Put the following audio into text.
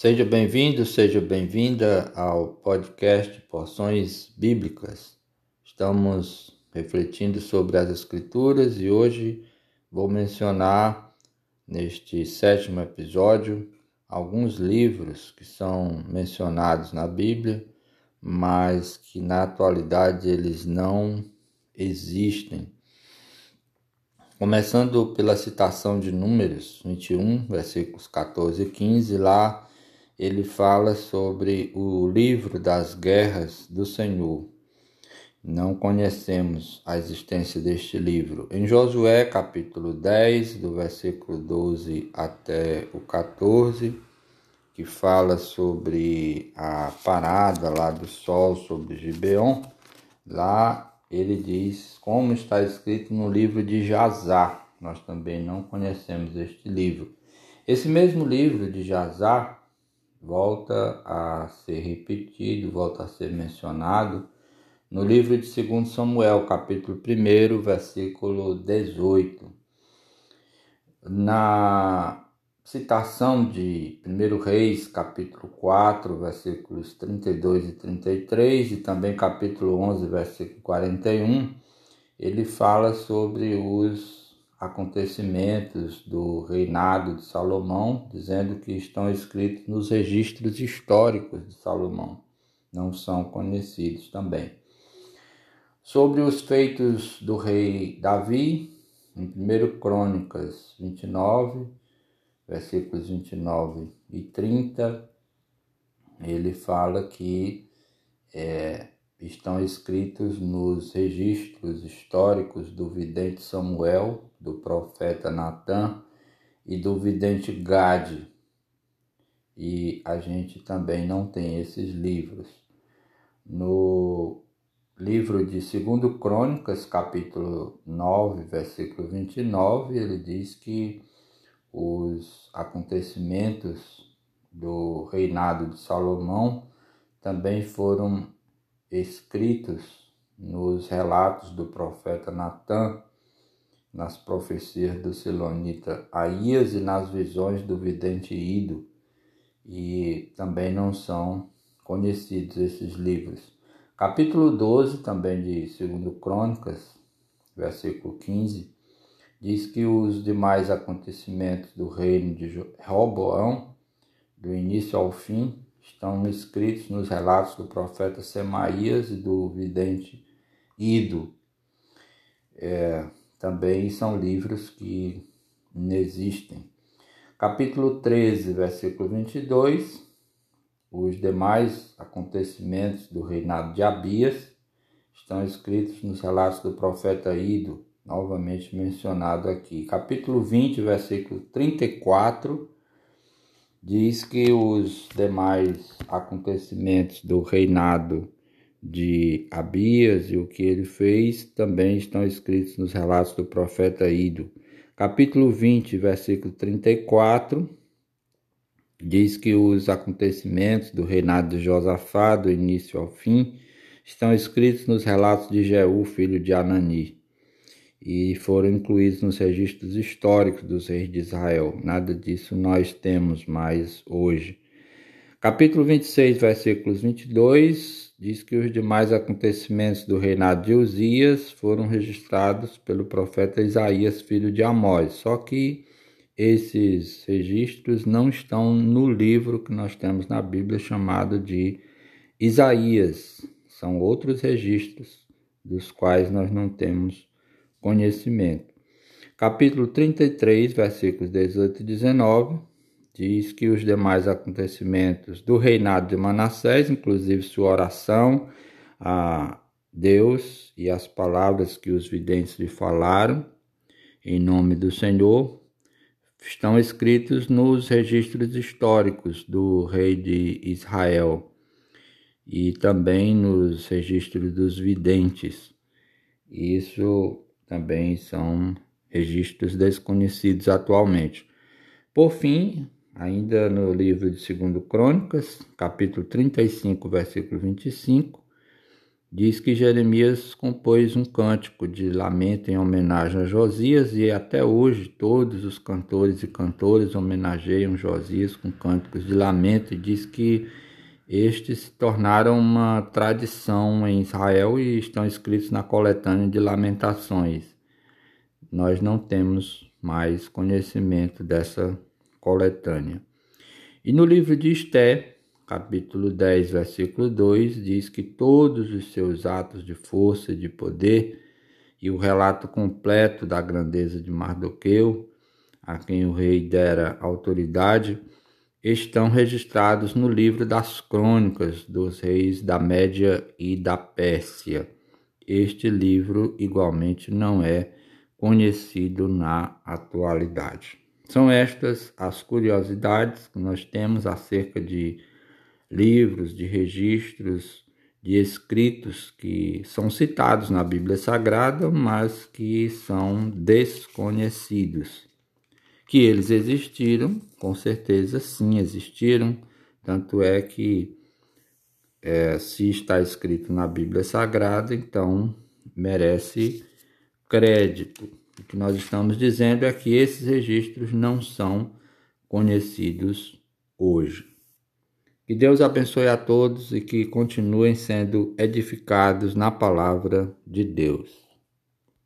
Seja bem-vindo, seja bem-vinda ao podcast Porções Bíblicas. Estamos refletindo sobre as Escrituras e hoje vou mencionar, neste sétimo episódio, alguns livros que são mencionados na Bíblia, mas que na atualidade eles não existem. Começando pela citação de Números 21, versículos 14 e 15, lá ele fala sobre o livro das guerras do Senhor. Não conhecemos a existência deste livro. Em Josué, capítulo 10, do versículo 12 até o 14, que fala sobre a parada lá do sol sobre Gibeon, lá ele diz como está escrito no livro de Jazar. Nós também não conhecemos este livro. Esse mesmo livro de Jazar volta a ser repetido, volta a ser mencionado no livro de 2 Samuel, capítulo 1, versículo 18. Na citação de 1 Reis, capítulo 4, versículos 32 e 33, e também capítulo 11, versículo 41, ele fala sobre os acontecimentos do reinado de Salomão, dizendo que estão escritos nos registros históricos de Salomão, não são conhecidos também. Sobre os feitos do rei Davi, em 1 Crônicas 29, versículos 29 e 30, ele fala que é, estão escritos nos registros históricos do vidente Samuel, do profeta Natan e do vidente Gade. E a gente também não tem esses livros. No livro de 2 Crônicas, capítulo 9, versículo 29, ele diz que os acontecimentos do reinado de Salomão também foram escritos nos relatos do profeta Natan, nas profecias do Silonita Aías e nas visões do vidente Ido, e também não são conhecidos esses livros. Capítulo 12, também de 2 Crônicas, versículo 15, diz que os demais acontecimentos do reino de Roboão, do início ao fim, estão escritos nos relatos do profeta Semaías e do vidente Ido. É, também são livros que inexistem. Capítulo 13, versículo 22, os demais acontecimentos do reinado de Abias estão escritos nos relatos do profeta Ido, novamente mencionado aqui. Capítulo 20, versículo 34, diz que os demais acontecimentos do reinado de Abias e o que ele fez também estão escritos nos relatos do profeta Ido. Capítulo 20, versículo 34, diz que os acontecimentos do reinado de Josafá, do início ao fim, estão escritos nos relatos de Jeú, filho de Anani e foram incluídos nos registros históricos dos reis de Israel. Nada disso nós temos mais hoje. Capítulo 26, versículos 22, diz que os demais acontecimentos do reinado de Uzias foram registrados pelo profeta Isaías, filho de Amós. Só que esses registros não estão no livro que nós temos na Bíblia chamado de Isaías. São outros registros dos quais nós não temos conhecimento. Capítulo 33, versículos 18 e 19, diz que os demais acontecimentos do reinado de Manassés, inclusive sua oração a Deus e as palavras que os videntes lhe falaram em nome do Senhor, estão escritos nos registros históricos do rei de Israel e também nos registros dos videntes. Isso também são registros desconhecidos atualmente. Por fim, ainda no livro de 2 Crônicas, capítulo 35, versículo 25, diz que Jeremias compôs um cântico de lamento em homenagem a Josias e até hoje todos os cantores e cantoras homenageiam Josias com cânticos de lamento e diz que estes se tornaram uma tradição em Israel e estão escritos na coletânea de lamentações. Nós não temos mais conhecimento dessa coletânea. E no livro de Esté, capítulo 10, versículo 2, diz que todos os seus atos de força e de poder e o relato completo da grandeza de Mardoqueu, a quem o rei dera autoridade, estão registrados no livro das crônicas dos reis da Média e da Pérsia. Este livro igualmente não é conhecido na atualidade. São estas as curiosidades que nós temos acerca de livros, de registros, de escritos que são citados na Bíblia Sagrada, mas que são desconhecidos. Que eles existiram, com certeza sim existiram, tanto é que é, se está escrito na Bíblia Sagrada, então merece crédito. O que nós estamos dizendo é que esses registros não são conhecidos hoje. Que Deus abençoe a todos e que continuem sendo edificados na palavra de Deus.